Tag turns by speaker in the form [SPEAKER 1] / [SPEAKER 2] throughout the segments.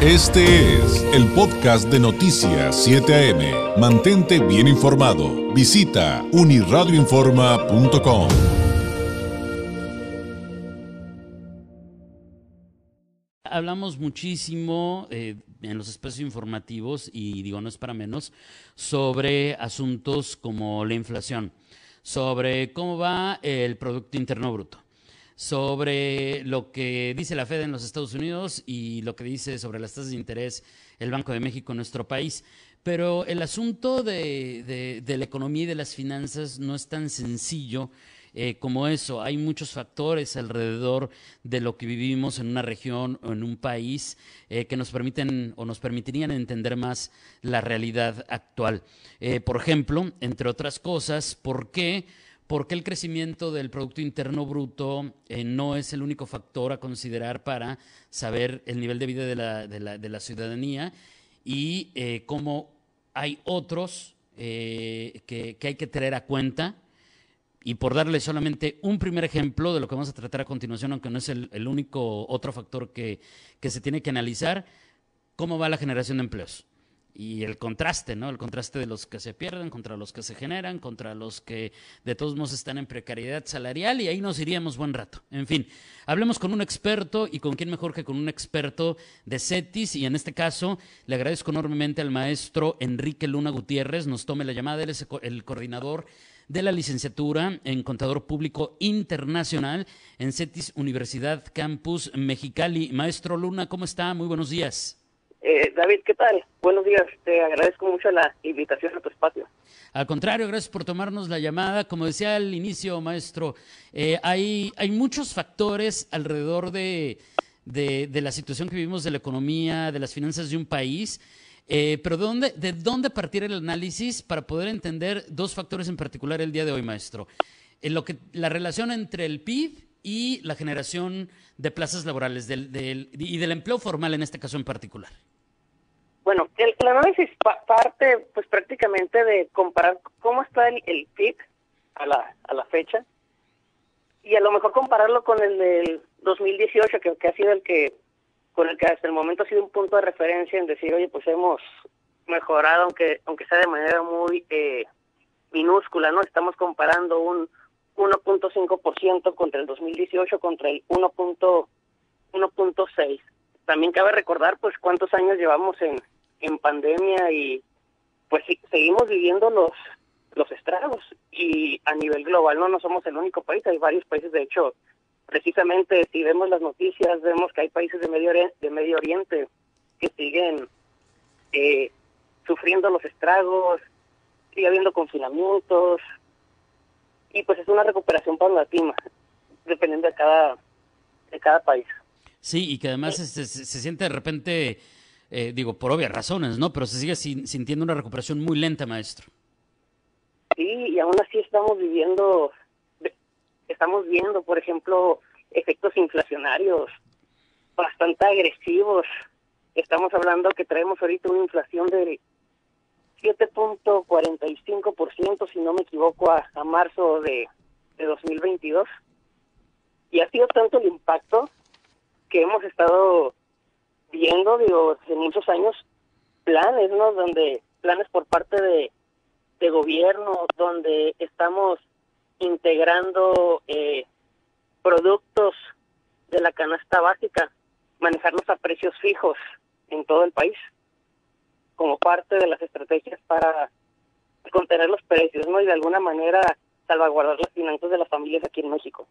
[SPEAKER 1] Este es el podcast de Noticias 7 AM. Mantente bien informado. Visita uniradioinforma.com.
[SPEAKER 2] Hablamos muchísimo eh, en los espacios informativos, y digo, no es para menos, sobre asuntos como la inflación, sobre cómo va el Producto Interno Bruto sobre lo que dice la Fed en los Estados Unidos y lo que dice sobre las tasas de interés el Banco de México en nuestro país. Pero el asunto de, la economía y de las finanzas no es tan sencillo eh, como eso. Hay muchos factores alrededor de lo que vivimos en una región o en un país eh, que nos permiten o nos permitirían entender más la realidad actual. Eh, por ejemplo, entre otras cosas, ¿por qué? ¿Por qué el crecimiento del Producto Interno Bruto eh, no es el único factor a considerar para saber el nivel de vida de la, ciudadanía? Y eh, cómo hay otros eh, que, hay que tener a cuenta. Y por darle solamente un primer ejemplo de lo que vamos a tratar a continuación, aunque no es el, único otro factor que se tiene que analizar, ¿cómo va la generación de empleos? Y el contraste, ¿no? El contraste de los que se pierden contra los que se generan, contra los que de todos modos están en precariedad salarial y ahí nos iríamos buen rato. En fin, hablemos con un experto y con quién mejor que con un experto de CETIS y en este caso le agradezco enormemente al maestro Enrique Luna Gutiérrez, nos tome la llamada, él es el coordinador de la licenciatura en Contador Público Internacional en CETIS Universidad Campus Mexicali. Maestro Luna, ¿cómo está? Muy buenos días.
[SPEAKER 3] Eh, David, ¿qué tal? Buenos días, te agradezco mucho la invitación a tu espacio.
[SPEAKER 2] Al contrario, gracias por tomarnos la llamada. Como decía al inicio, maestro, eh, hay, hay muchos factores alrededor de, de, la situación que vivimos de la economía, de las finanzas de un país. Eh, pero ¿de dónde, ¿de dónde partir el análisis para poder entender dos factores en particular el día de hoy, maestro? En lo que, la relación entre el PIB y la generación de plazas laborales del, del, y del empleo formal en este caso en particular.
[SPEAKER 3] Bueno, el, análisis parte pues prácticamente de comparar cómo está el, el PIB a la, a la fecha y a lo mejor compararlo con el del 2018 que, que ha sido el que con el que hasta el momento ha sido un punto de referencia en decir oye pues hemos mejorado aunque aunque sea de manera muy eh, minúscula no estamos comparando un 1.5% contra el 2018 contra el 1.1.6 también cabe recordar pues cuántos años llevamos en en pandemia y pues seguimos viviendo los los estragos. Y a nivel global no no somos el único país hay varios países. De hecho precisamente si vemos las noticias vemos que hay países de medio oriente, de medio oriente que siguen eh, sufriendo los estragos sigue habiendo confinamientos y pues es una recuperación paulatina dependiendo de cada de cada país
[SPEAKER 2] sí y que además se, se siente de repente eh, digo, por obvias razones, ¿no? Pero se sigue sintiendo una recuperación muy lenta, maestro.
[SPEAKER 3] Sí, y aún así estamos viviendo, estamos viendo, por ejemplo, efectos inflacionarios bastante agresivos. Estamos hablando que traemos ahorita una inflación del 7.45%, si no me equivoco, a, marzo de, de 2022. Y ha sido tanto el impacto que hemos estado viendo, digo, en muchos años, planes, ¿no? Donde, planes por parte de, de gobierno, donde estamos integrando eh, productos de la canasta básica, manejarnos a precios fijos en todo el país, como parte de las estrategias para contener los precios, ¿no? Y de alguna manera salvaguardar las finanzas de las familias aquí en México.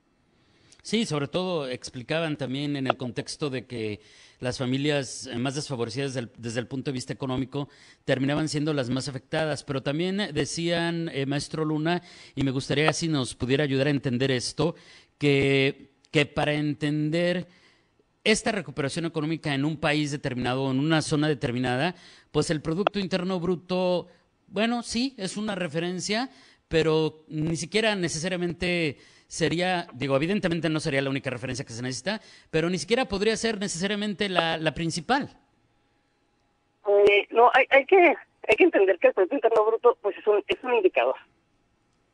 [SPEAKER 2] Sí, sobre todo explicaban también en el contexto de que las familias más desfavorecidas desde el, punto de vista económico terminaban siendo las más afectadas, pero también decían, eh, maestro Luna, y me gustaría si nos pudiera ayudar a entender esto, que, que para entender esta recuperación económica en un país determinado, en una zona determinada, pues el Producto Interno Bruto, bueno, sí, es una referencia, pero ni siquiera necesariamente sería, digo, evidentemente no sería la única referencia que se necesita, pero ni siquiera podría ser necesariamente la, la principal.
[SPEAKER 3] Eh, no, hay, hay, que, hay que entender que el Producto Interno Bruto pues es un, es un indicador,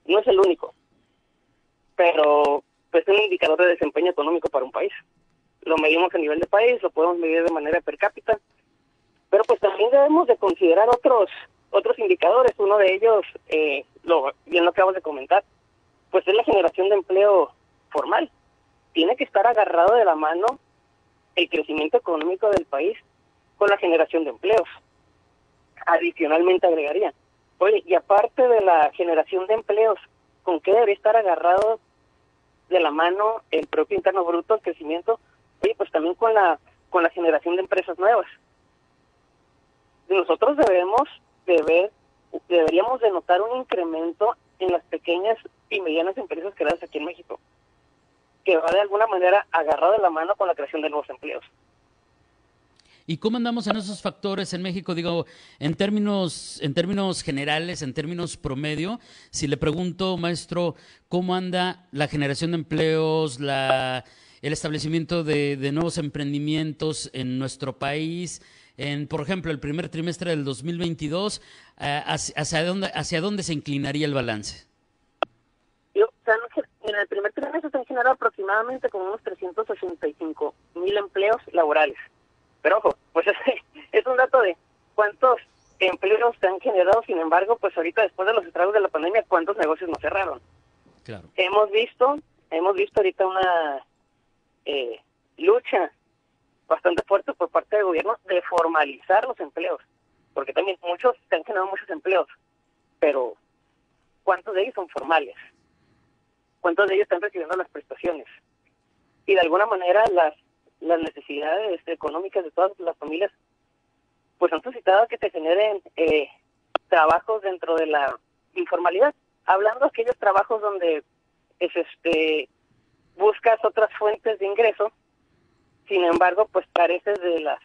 [SPEAKER 3] no es el único, pero pues es un indicador de desempeño económico para un país. Lo medimos a nivel de país, lo podemos medir de manera per cápita Pero pues también debemos de considerar otros otros indicadores. Uno de ellos, eh, lo, bien lo acabas de comentar, pues es la generación de empleo formal. Tiene que estar agarrado de la mano el crecimiento económico del país con la generación de empleos. Adicionalmente agregaría, oye, y aparte de la generación de empleos, ¿con qué debería estar agarrado de la mano el propio interno bruto, el crecimiento? Oye, pues también con la con la generación de empresas nuevas. Nosotros debemos de ver, deberíamos de notar un incremento en las pequeñas y medianas empresas creadas aquí en México, que va de alguna manera agarrado de la mano con la creación de nuevos empleos.
[SPEAKER 2] ¿Y cómo andamos en esos factores en México? Digo, en términos, en términos generales, en términos promedio, si le pregunto, maestro, ¿cómo anda la generación de empleos, la, el establecimiento de, nuevos emprendimientos en nuestro país? En, por ejemplo, el primer trimestre del 2022, eh, hacia, dónde, ¿hacia dónde se inclinaría el balance?
[SPEAKER 3] Yo, en el primer trimestre se han generado aproximadamente como unos 385 mil empleos laborales. Pero ojo, pues es, es un dato de cuántos empleos se han generado, sin embargo, pues ahorita después de los estragos de la pandemia, cuántos negocios no cerraron.
[SPEAKER 2] Claro.
[SPEAKER 3] Hemos visto, hemos visto ahorita una eh, lucha bastante fuerte por parte del gobierno de formalizar los empleos, porque también muchos se han generado muchos empleos, pero ¿cuántos de ellos son formales? ¿Cuántos de ellos están recibiendo las prestaciones? Y de alguna manera las las necesidades económicas de todas las familias, pues han suscitado que se generen eh, trabajos dentro de la informalidad. Hablando de aquellos trabajos donde es este buscas otras fuentes de ingreso, sin embargo, pues careces de las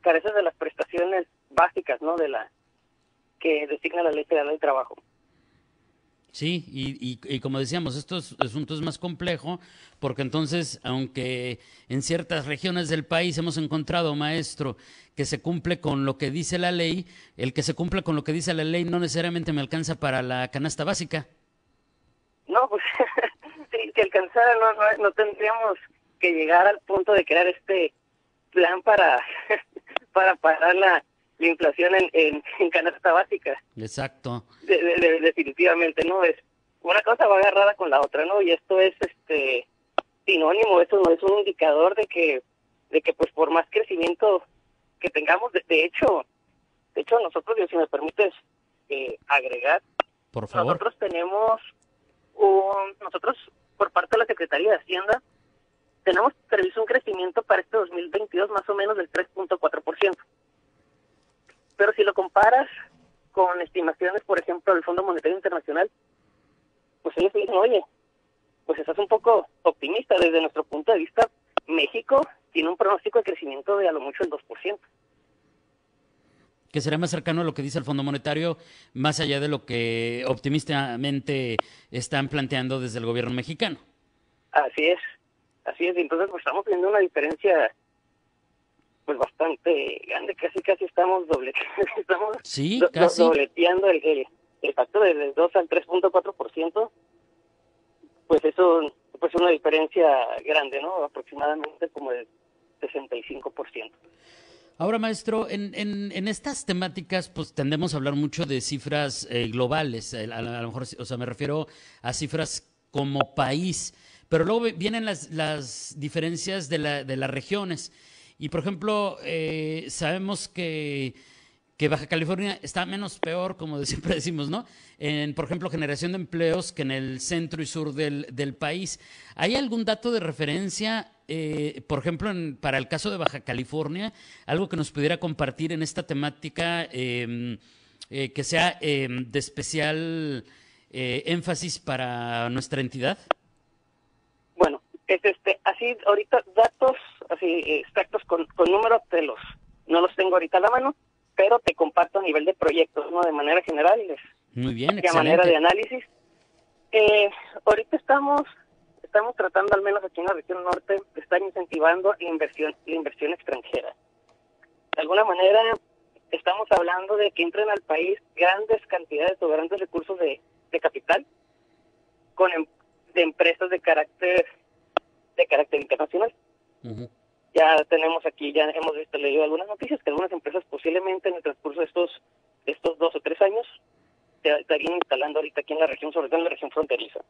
[SPEAKER 3] careces de las prestaciones básicas, ¿no? De la que designa la ley federal del trabajo.
[SPEAKER 2] Sí, y, y, como decíamos, esto es, asunto es más complejo porque entonces, aunque en ciertas regiones del país hemos encontrado, maestro, que se cumple con lo que dice la ley, el que se cumple con lo que dice la ley no necesariamente me alcanza para la canasta básica.
[SPEAKER 3] No, pues sí, que alcanzara no, no, tendríamos que llegar al punto de crear este plan para, para parar la, la inflación en, en, canasta básica.
[SPEAKER 2] Exacto.
[SPEAKER 3] definitivamente, ¿no? Es una cosa va agarrada con la otra, ¿no? Y esto es este sinónimo, esto no es un indicador de que de que pues por más crecimiento que tengamos, de, hecho, de hecho nosotros, si me permites eh, agregar,
[SPEAKER 2] por favor.
[SPEAKER 3] Nosotros tenemos un, nosotros por parte de la Secretaría de Hacienda tenemos previsto un crecimiento para este 2022 más o menos del 3.4%. Pero si lo comparas con estimaciones, por ejemplo, del Fondo Monetario Internacional, pues ellos dicen, oye, pues estás un poco optimista. Desde nuestro punto de vista, México tiene un pronóstico de crecimiento de a lo mucho el 2%.
[SPEAKER 2] Que será más cercano a lo que dice el Fondo Monetario, más allá de lo que optimistamente están planteando desde el gobierno mexicano.
[SPEAKER 3] Así es, así es. Entonces, pues estamos teniendo una diferencia pues bastante grande, casi casi estamos doble, estamos
[SPEAKER 2] sí, casi.
[SPEAKER 3] dobleteando el, el, el factor del 2 al 3.4%, pues eso pues una diferencia grande, ¿no? Aproximadamente como del 65%.
[SPEAKER 2] Ahora, maestro, en, en, estas temáticas, pues tendemos a hablar mucho de cifras eh, globales. A, a, lo mejor, o sea, me refiero a cifras como país, pero luego vienen las, las diferencias de, la, de las regiones. Y por ejemplo, eh, sabemos que, Baja California está menos peor, como siempre decimos, ¿no? En, por ejemplo, generación de empleos que en el centro y sur del país. ¿Hay algún dato de referencia, eh, por ejemplo, en, para el caso de Baja California, algo que nos pudiera compartir en esta temática em, eh, que sea em, de especial énfasis para nuestra entidad?
[SPEAKER 3] Bueno, es este, así ahorita datos así exactos con, con números te los no los tengo ahorita a la mano, pero te comparto a nivel de proyectos, ¿no? De manera general.
[SPEAKER 2] Muy bien,
[SPEAKER 3] De manera de análisis. Eh, ahorita estamos estamos tratando, al menos aquí en la región norte, de estar incentivando la inversión, la inversión extranjera. De alguna manera, estamos hablando de que entren al país grandes cantidades o grandes recursos de, de capital con em, de empresas de carácter de carácter internacional. ya tenemos aquí, ya hemos visto, leído algunas noticias que algunas empresas posiblemente en el transcurso de estos, estos dos o tres años estarían instalando ahorita aquí en la región, sobre todo en la región fronteriza.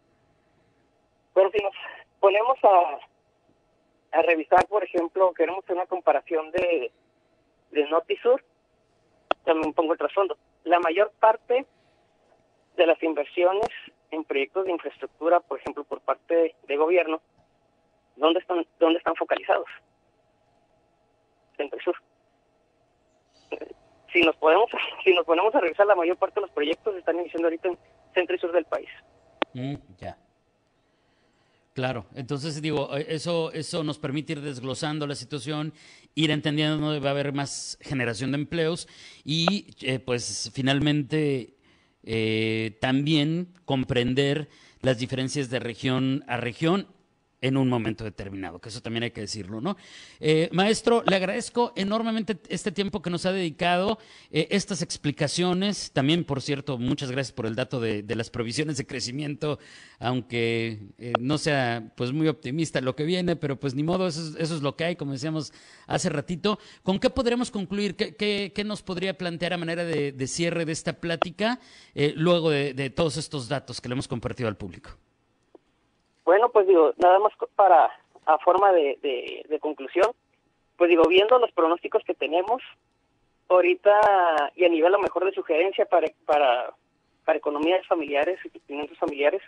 [SPEAKER 3] Pero si nos ponemos a, a revisar, por ejemplo, queremos hacer una comparación de, de Notisur, también pongo el trasfondo. La mayor parte de las inversiones en proyectos de infraestructura, por ejemplo, por parte de, gobierno, ¿dónde están, dónde están focalizados? Centro y Sur. Si nos podemos, si nos ponemos a revisar, la mayor parte de los proyectos están iniciando ahorita en centro y sur del país.
[SPEAKER 2] Mm, ya. Claro, entonces digo, eh, eso, eso nos permite ir desglosando la situación, ir entendiendo dónde va a haber más generación de empleos y eh, pues finalmente eh, también comprender las diferencias de región a región en un momento determinado, que eso también hay que decirlo, ¿no? Eh, maestro, le agradezco enormemente este tiempo que nos ha dedicado, eh, estas explicaciones, también, por cierto, muchas gracias por el dato de, las provisiones de crecimiento, aunque eh, no sea pues muy optimista lo que viene, pero pues ni modo, eso, es lo que hay, como decíamos hace ratito. ¿Con qué podremos concluir? ¿Qué, nos podría plantear a manera de, cierre de esta plática luego de, de todos estos datos que le hemos compartido al público?
[SPEAKER 3] Bueno, pues digo, nada más para a forma de, de, conclusión, pues digo, viendo los pronósticos que tenemos ahorita y a nivel a lo mejor de sugerencia para, para, para economías familiares y finanzas familiares,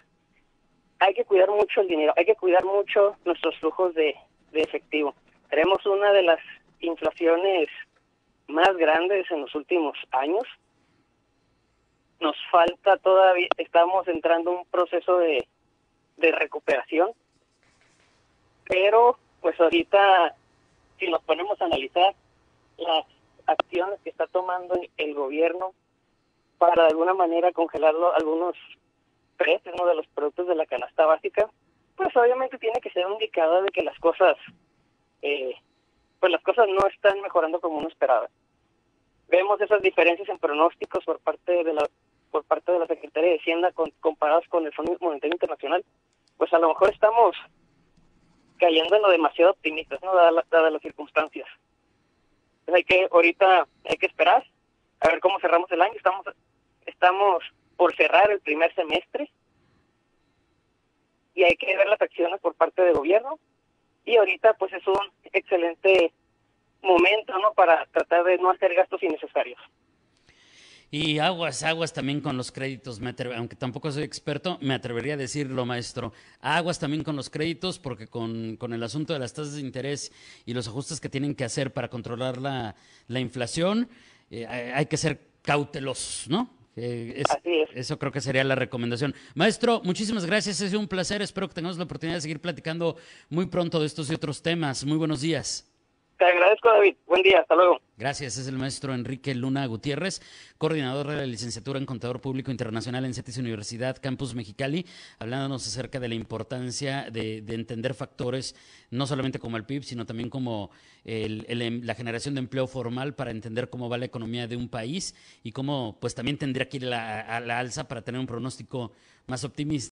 [SPEAKER 3] hay que cuidar mucho el dinero, hay que cuidar mucho nuestros flujos de, de efectivo. Tenemos una de las inflaciones más grandes en los últimos años. Nos falta todavía, estamos entrando en un proceso de, de recuperación, pero pues ahorita si nos ponemos a analizar las acciones que está tomando el gobierno para de alguna manera congelar algunos precios de los productos de la canasta básica, pues obviamente tiene que ser un indicador de que las cosas, eh, pues las cosas no están mejorando como uno esperaba. Vemos esas diferencias en pronósticos por parte de la por parte de la Secretaría de Hacienda con, comparados con el Fondo Monetario Internacional, pues a lo mejor estamos cayendo en lo demasiado optimistas, ¿no? Dadas las circunstancias. Entonces hay que, ahorita hay que esperar a ver cómo cerramos el año. Estamos, estamos por cerrar el primer semestre y hay que ver las acciones por parte del gobierno. Y ahorita pues es un excelente momento, ¿no? Para tratar de no hacer gastos innecesarios.
[SPEAKER 2] Y aguas, aguas también con los créditos, aunque tampoco soy experto, me atrevería a decirlo, maestro. Aguas también con los créditos, porque con, con el asunto de las tasas de interés y los ajustes que tienen que hacer para controlar la, la inflación, eh, hay que ser cautelosos, ¿no?
[SPEAKER 3] Eh, Así es.
[SPEAKER 2] Eso creo que sería la recomendación. Maestro, muchísimas gracias, sido un placer. Espero que tengamos la oportunidad de seguir platicando muy pronto de estos y otros temas. Muy buenos días.
[SPEAKER 3] Te agradezco, David. Buen día. Hasta luego.
[SPEAKER 2] Gracias. Es el maestro Enrique Luna Gutiérrez, coordinador de la licenciatura en Contador Público Internacional en CETIS Universidad Campus Mexicali, hablándonos acerca de la importancia de, entender factores, no solamente como el PIB, sino también como em, la generación de empleo formal para entender cómo va la economía de un país y cómo pues también tendría que ir a la alza para tener un pronóstico más optimista.